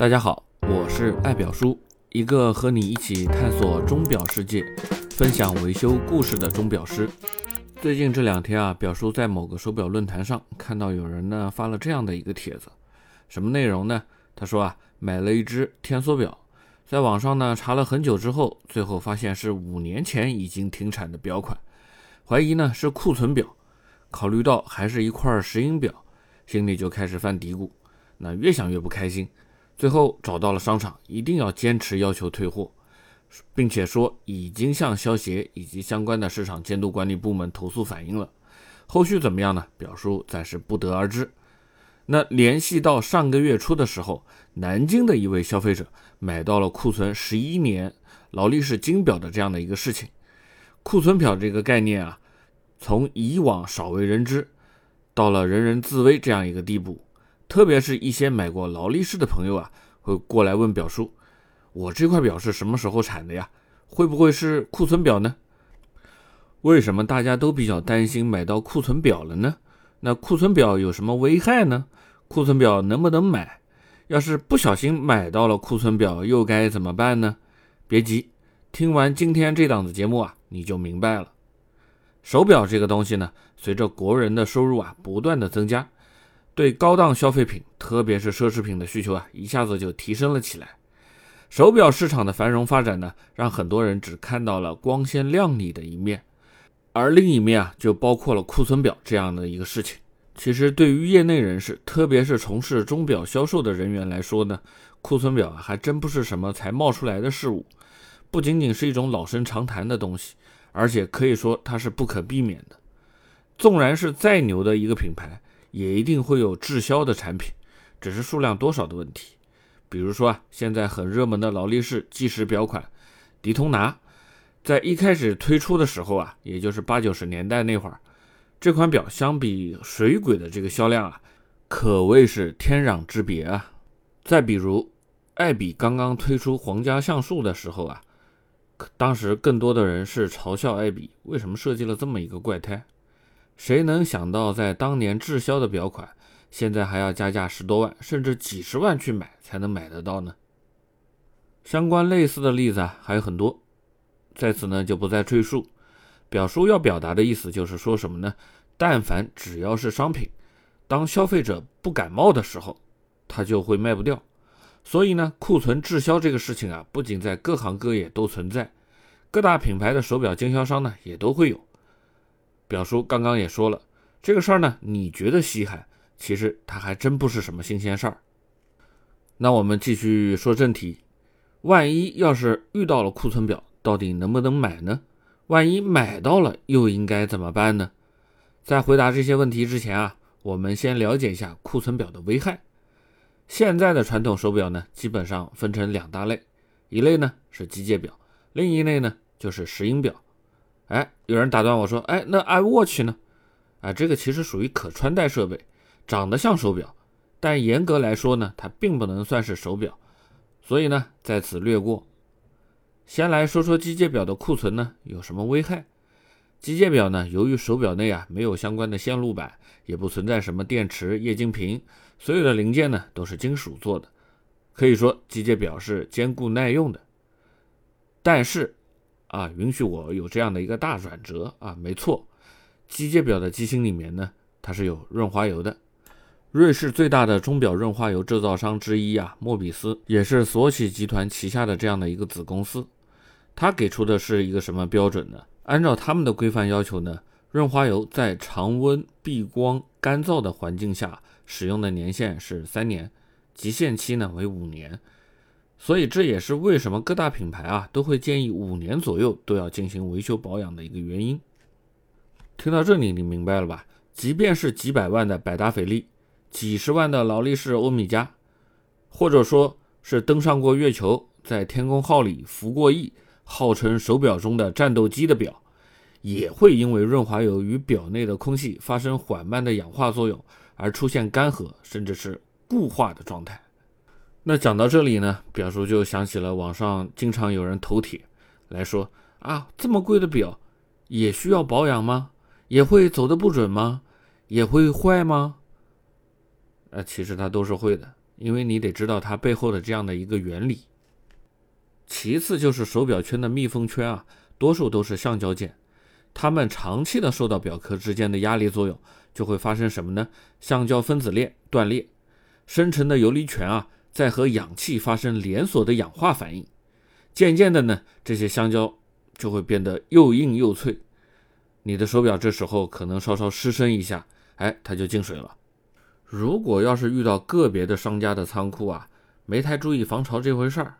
大家好，我是爱表叔，一个和你一起探索钟表世界、分享维修故事的钟表师。最近这两天啊，表叔在某个手表论坛上看到有人呢发了这样的一个帖子，什么内容呢？他说啊，买了一只天梭表，在网上呢查了很久之后，最后发现是五年前已经停产的表款，怀疑呢是库存表，考虑到还是一块石英表，心里就开始犯嘀咕，那越想越不开心。最后找到了商场，一定要坚持要求退货，并且说已经向消协以及相关的市场监督管理部门投诉反映了。后续怎么样呢？表叔暂时不得而知。那联系到上个月初的时候，南京的一位消费者买到了库存十一年劳力士金表的这样的一个事情。库存表这个概念啊，从以往少为人知，到了人人自危这样一个地步。特别是一些买过劳力士的朋友啊，会过来问表叔：“我这块表是什么时候产的呀？会不会是库存表呢？”为什么大家都比较担心买到库存表了呢？那库存表有什么危害呢？库存表能不能买？要是不小心买到了库存表，又该怎么办呢？别急，听完今天这档子节目啊，你就明白了。手表这个东西呢，随着国人的收入啊不断的增加。对高档消费品，特别是奢侈品的需求啊，一下子就提升了起来。手表市场的繁荣发展呢，让很多人只看到了光鲜亮丽的一面，而另一面啊，就包括了库存表这样的一个事情。其实，对于业内人士，特别是从事钟表销售的人员来说呢，库存表啊还真不是什么才冒出来的事物，不仅仅是一种老生常谈的东西，而且可以说它是不可避免的。纵然是再牛的一个品牌。也一定会有滞销的产品，只是数量多少的问题。比如说啊，现在很热门的劳力士计时表款迪通拿，在一开始推出的时候啊，也就是八九十年代那会儿，这款表相比水鬼的这个销量啊，可谓是天壤之别啊。再比如，爱彼刚刚推出皇家橡树的时候啊，当时更多的人是嘲笑爱彼为什么设计了这么一个怪胎。谁能想到，在当年滞销的表款，现在还要加价十多万，甚至几十万去买才能买得到呢？相关类似的例子啊还有很多，在此呢就不再赘述。表叔要表达的意思就是说什么呢？但凡只要是商品，当消费者不感冒的时候，它就会卖不掉。所以呢，库存滞销这个事情啊，不仅在各行各业都存在，各大品牌的手表经销商呢也都会有。表叔刚刚也说了，这个事儿呢，你觉得稀罕，其实它还真不是什么新鲜事儿。那我们继续说正题，万一要是遇到了库存表，到底能不能买呢？万一买到了，又应该怎么办呢？在回答这些问题之前啊，我们先了解一下库存表的危害。现在的传统手表呢，基本上分成两大类，一类呢是机械表，另一类呢就是石英表。哎，有人打断我说：“哎，那 iWatch 呢？啊，这个其实属于可穿戴设备，长得像手表，但严格来说呢，它并不能算是手表，所以呢，在此略过。先来说说机械表的库存呢有什么危害？机械表呢，由于手表内啊没有相关的线路板，也不存在什么电池、液晶屏，所有的零件呢都是金属做的，可以说机械表是坚固耐用的，但是。”啊，允许我有这样的一个大转折啊！没错，机械表的机芯里面呢，它是有润滑油的。瑞士最大的钟表润滑油制造商之一啊，莫比斯也是索喜集团旗下的这样的一个子公司。它给出的是一个什么标准呢？按照他们的规范要求呢，润滑油在常温、避光、干燥的环境下使用的年限是三年，极限期呢为五年。所以这也是为什么各大品牌啊都会建议五年左右都要进行维修保养的一个原因。听到这里，你明白了吧？即便是几百万的百达翡丽，几十万的劳力士欧米茄，或者说是登上过月球，在天宫号里服过役，号称手表中的战斗机的表，也会因为润滑油与表内的空气发生缓慢的氧化作用而出现干涸，甚至是固化的状态。那讲到这里呢，表叔就想起了网上经常有人投帖来说啊，这么贵的表也需要保养吗？也会走的不准吗？也会坏吗？呃，其实它都是会的，因为你得知道它背后的这样的一个原理。其次就是手表圈的密封圈啊，多数都是橡胶件，它们长期的受到表壳之间的压力作用，就会发生什么呢？橡胶分子链断裂，生成的游离醛啊，在和氧气发生连锁的氧化反应，渐渐的呢，这些橡胶就会变得又硬又脆，你的手表这时候可能稍稍失身一下，哎，它就进水了。如果要是遇到个别的商家的仓库啊，没太注意防潮这回事儿。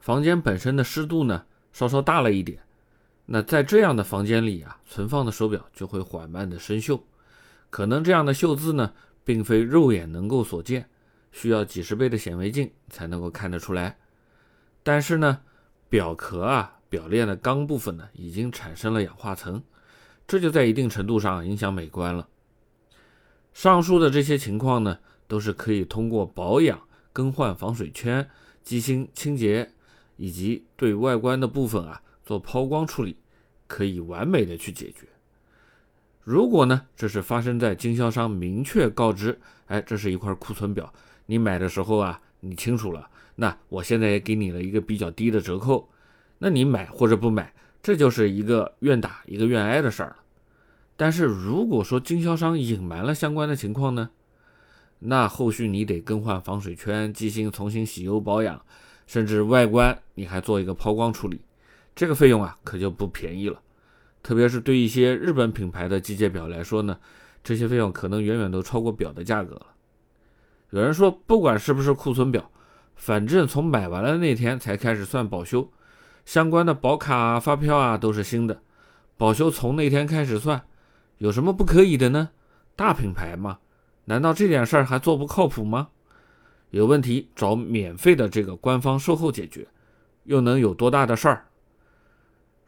房间本身的湿度呢，稍稍大了一点。那在这样的房间里啊，存放的手表就会缓慢的生锈。可能这样的锈渍呢，并非肉眼能够所见，需要几十倍的显微镜才能够看得出来。但是呢，表壳啊，表链的钢部分呢，已经产生了氧化层，这就在一定程度上影响美观了。上述的这些情况呢，都是可以通过保养、更换防水圈、机芯清洁。以及对外观的部分啊做抛光处理，可以完美的去解决。如果呢，这是发生在经销商明确告知，哎，这是一块库存表，你买的时候啊，你清楚了，那我现在也给你了一个比较低的折扣，那你买或者不买，这就是一个愿打一个愿挨的事儿了。但是如果说经销商隐瞒了相关的情况呢，那后续你得更换防水圈、机芯，重新洗油保养。甚至外观你还做一个抛光处理，这个费用啊可就不便宜了。特别是对一些日本品牌的机械表来说呢，这些费用可能远远都超过表的价格了。有人说，不管是不是库存表，反正从买完了那天才开始算保修，相关的保卡啊、发票啊都是新的，保修从那天开始算，有什么不可以的呢？大品牌嘛，难道这点事儿还做不靠谱吗？有问题找免费的这个官方售后解决，又能有多大的事儿？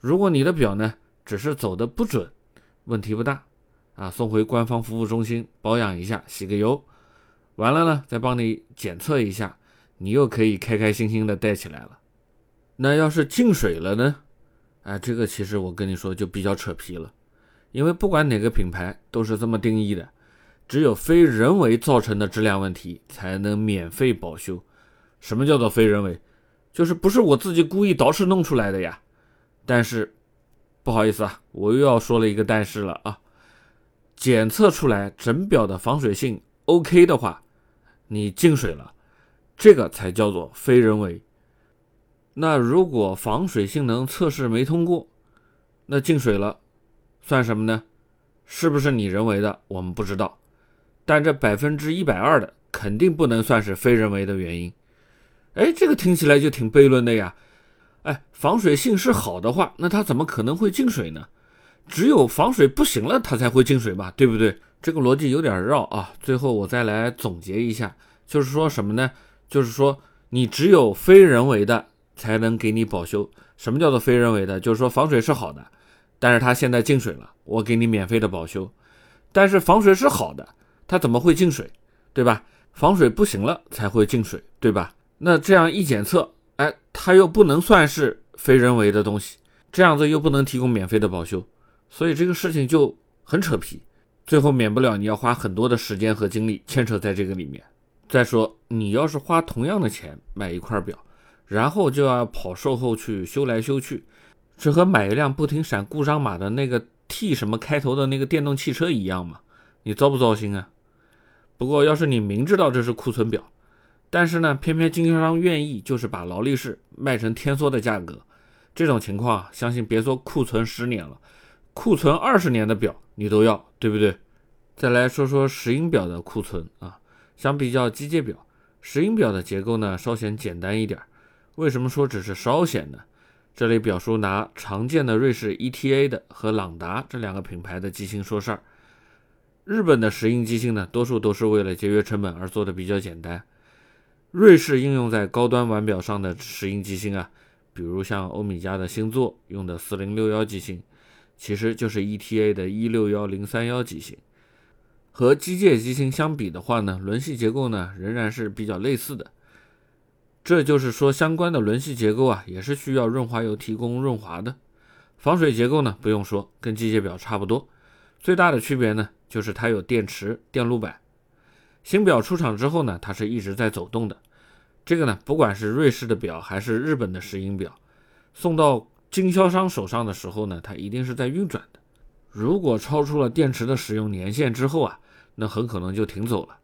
如果你的表呢只是走的不准，问题不大啊，送回官方服务中心保养一下，洗个油，完了呢再帮你检测一下，你又可以开开心心的戴起来了。那要是进水了呢？哎，这个其实我跟你说就比较扯皮了，因为不管哪个品牌都是这么定义的。只有非人为造成的质量问题才能免费保修。什么叫做非人为？就是不是我自己故意捯饬弄出来的呀。但是不好意思啊，我又要说了一个但是了啊。检测出来整表的防水性 OK 的话，你进水了，这个才叫做非人为。那如果防水性能测试没通过，那进水了算什么呢？是不是你人为的？我们不知道。但这百分之一百二的肯定不能算是非人为的原因，哎，这个听起来就挺悖论的呀。哎，防水性是好的话，那它怎么可能会进水呢？只有防水不行了，它才会进水吧，对不对？这个逻辑有点绕啊。最后我再来总结一下，就是说什么呢？就是说你只有非人为的才能给你保修。什么叫做非人为的？就是说防水是好的，但是它现在进水了，我给你免费的保修。但是防水是好的。它怎么会进水，对吧？防水不行了才会进水，对吧？那这样一检测，哎，它又不能算是非人为的东西，这样子又不能提供免费的保修，所以这个事情就很扯皮，最后免不了你要花很多的时间和精力牵扯在这个里面。再说，你要是花同样的钱买一块表，然后就要跑售后去修来修去，这和买一辆不停闪故障码的那个 T 什么开头的那个电动汽车一样吗？你糟不糟心啊？不过，要是你明知道这是库存表，但是呢，偏偏经销商愿意就是把劳力士卖成天梭的价格，这种情况，相信别说库存十年了，库存二十年的表你都要，对不对？再来说说石英表的库存啊，相比较机械表，石英表的结构呢稍显简单一点。为什么说只是稍显呢？这里表叔拿常见的瑞士 ETA 的和朗达这两个品牌的机芯说事儿。日本的石英机芯呢，多数都是为了节约成本而做的比较简单。瑞士应用在高端腕表上的石英机芯啊，比如像欧米茄的星座用的四零六幺机芯，其实就是 ETA 的一六幺零三幺机芯。和机械机芯相比的话呢，轮系结构呢仍然是比较类似的。这就是说，相关的轮系结构啊，也是需要润滑油提供润滑的。防水结构呢，不用说，跟机械表差不多。最大的区别呢？就是它有电池、电路板，新表出厂之后呢，它是一直在走动的。这个呢，不管是瑞士的表还是日本的石英表，送到经销商手上的时候呢，它一定是在运转的。如果超出了电池的使用年限之后啊，那很可能就停走了。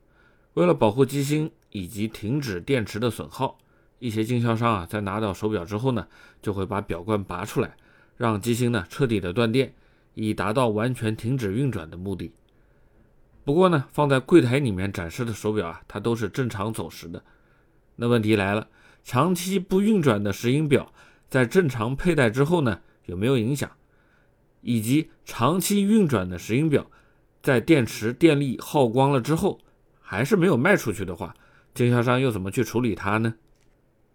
为了保护机芯以及停止电池的损耗，一些经销商啊，在拿到手表之后呢，就会把表冠拔出来，让机芯呢彻底的断电，以达到完全停止运转的目的。不过呢，放在柜台里面展示的手表啊，它都是正常走时的。那问题来了，长期不运转的石英表在正常佩戴之后呢，有没有影响？以及长期运转的石英表，在电池电力耗光了之后，还是没有卖出去的话，经销商又怎么去处理它呢？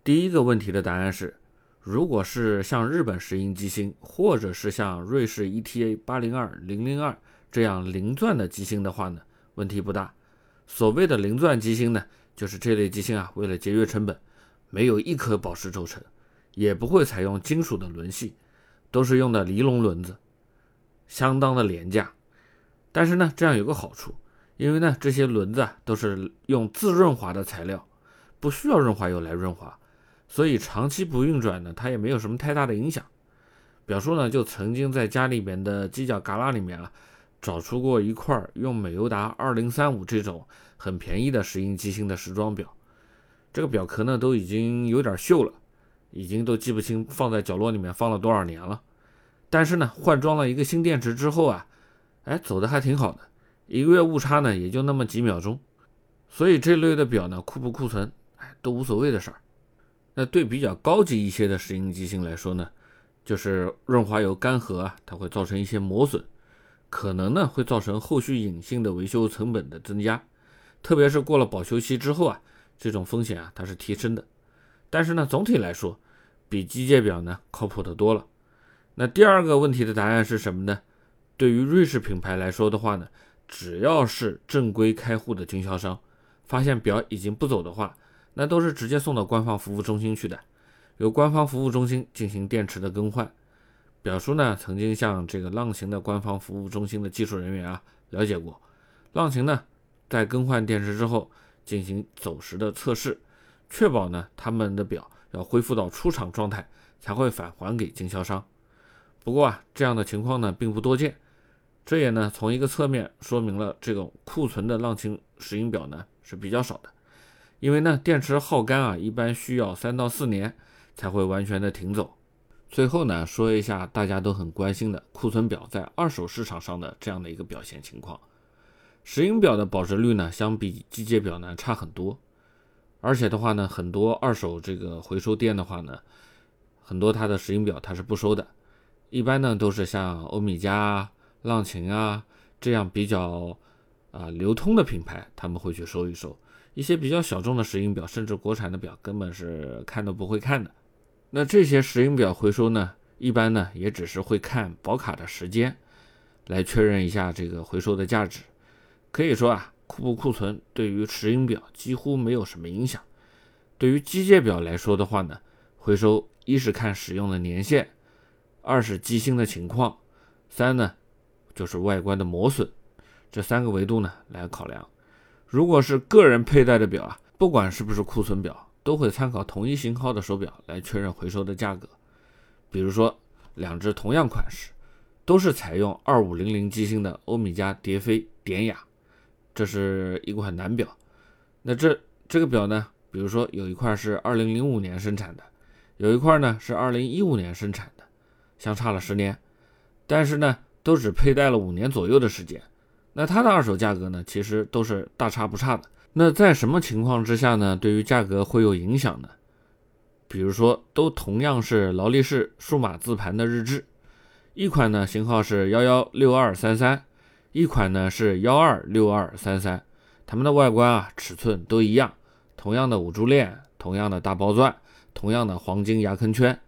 第一个问题的答案是，如果是像日本石英机芯，或者是像瑞士 ETA 八零二零零二这样零钻的机芯的话呢，问题不大。所谓的零钻机芯呢？就是这类机芯啊，为了节约成本，没有一颗宝石轴承，也不会采用金属的轮系，都是用的尼龙轮子，相当的廉价。但是呢，这样有个好处，因为呢，这些轮子啊都是用自润滑的材料，不需要润滑油来润滑，所以长期不运转呢，它也没有什么太大的影响。表叔呢，就曾经在家里面的犄角旮旯里面啊。找出过一块用美优达二零三五这种很便宜的石英机芯的时装表，这个表壳呢都已经有点锈了，已经都记不清放在角落里面放了多少年了。但是呢，换装了一个新电池之后啊，哎，走的还挺好的，一个月误差呢也就那么几秒钟。所以这类的表呢，库不库存，哎，都无所谓的事儿。那对比较高级一些的石英机芯来说呢，就是润滑油干涸啊，它会造成一些磨损。可能呢会造成后续隐性的维修成本的增加，特别是过了保修期之后啊，这种风险啊它是提升的。但是呢，总体来说，比机械表呢靠谱的多了。那第二个问题的答案是什么呢？对于瑞士品牌来说的话呢，只要是正规开户的经销商，发现表已经不走的话，那都是直接送到官方服务中心去的，由官方服务中心进行电池的更换。表叔呢曾经向这个浪琴的官方服务中心的技术人员啊了解过，浪琴呢在更换电池之后进行走时的测试，确保呢他们的表要恢复到出厂状态才会返还给经销商。不过啊这样的情况呢并不多见，这也呢从一个侧面说明了这种库存的浪琴石英表呢是比较少的，因为呢电池耗干啊一般需要三到四年才会完全的停走。最后呢，说一下大家都很关心的库存表在二手市场上的这样的一个表现情况。石英表的保值率呢，相比机械表呢差很多，而且的话呢，很多二手这个回收店的话呢，很多它的石英表它是不收的，一般呢都是像欧米茄啊、浪琴啊这样比较啊流通的品牌，他们会去收一收。一些比较小众的石英表，甚至国产的表，根本是看都不会看的。那这些石英表回收呢，一般呢也只是会看保卡的时间，来确认一下这个回收的价值。可以说啊，库不库存对于石英表几乎没有什么影响。对于机械表来说的话呢，回收一是看使用的年限，二是机芯的情况，三呢就是外观的磨损，这三个维度呢来考量。如果是个人佩戴的表啊，不管是不是库存表。都会参考同一型号的手表来确认回收的价格。比如说，两只同样款式，都是采用二五零零机芯的欧米茄蝶飞典雅，这是一款男表。那这这个表呢，比如说有一块是二零零五年生产的，有一块呢是二零一五年生产的，相差了十年，但是呢都只佩戴了五年左右的时间。那它的二手价格呢，其实都是大差不差的。那在什么情况之下呢？对于价格会有影响呢？比如说，都同样是劳力士数码字盘的日志，一款呢型号是幺幺六二三三，一款呢是幺二六二三三，它们的外观啊尺寸都一样，同样的五珠链，同样的大包钻，同样的黄金牙坑圈。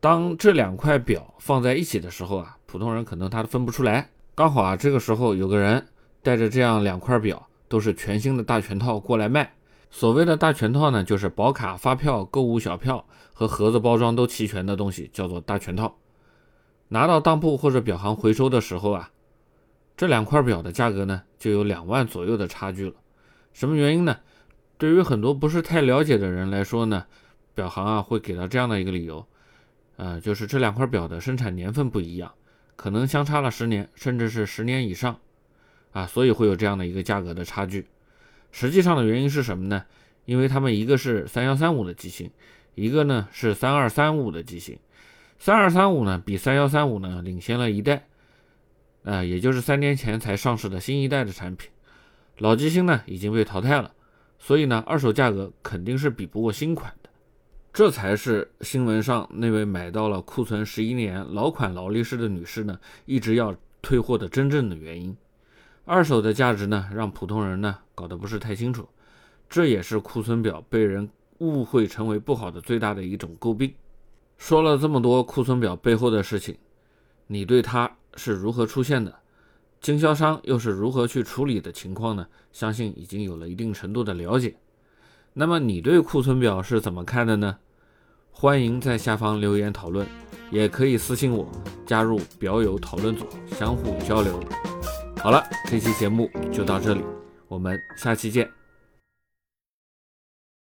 当这两块表放在一起的时候啊，普通人可能他都分不出来。刚好啊，这个时候有个人带着这样两块表。都是全新的大全套过来卖。所谓的大全套呢，就是保卡、发票、购物小票和盒子包装都齐全的东西，叫做大全套。拿到当铺或者表行回收的时候啊，这两块表的价格呢，就有两万左右的差距了。什么原因呢？对于很多不是太了解的人来说呢，表行啊会给到这样的一个理由，呃，就是这两块表的生产年份不一样，可能相差了十年，甚至是十年以上，啊，所以会有这样的一个价格的差距。实际上的原因是什么呢？因为他们一个是三幺三五的机型，一个呢是三二三五的机型。三二三五呢比三幺三五呢领先了一代，呃，也就是三年前才上市的新一代的产品，老机芯呢已经被淘汰了。所以呢，二手价格肯定是比不过新款的，这才是新闻上那位买到了库存十一年老款劳力士的女士呢，一直要退货的真正的原因。二手的价值呢，让普通人呢搞得不是太清楚，这也是库存表被人误会成为不好的最大的一种诟病。说了这么多库存表背后的事情，你对它是如何出现的？经销商又是如何去处理的情况呢？相信已经有了一定程度的了解。那么你对库存表是怎么看的呢？欢迎在下方留言讨论，也可以私信我加入表友讨论组，相互交流。好了，这期节目就到这里，我们下期见。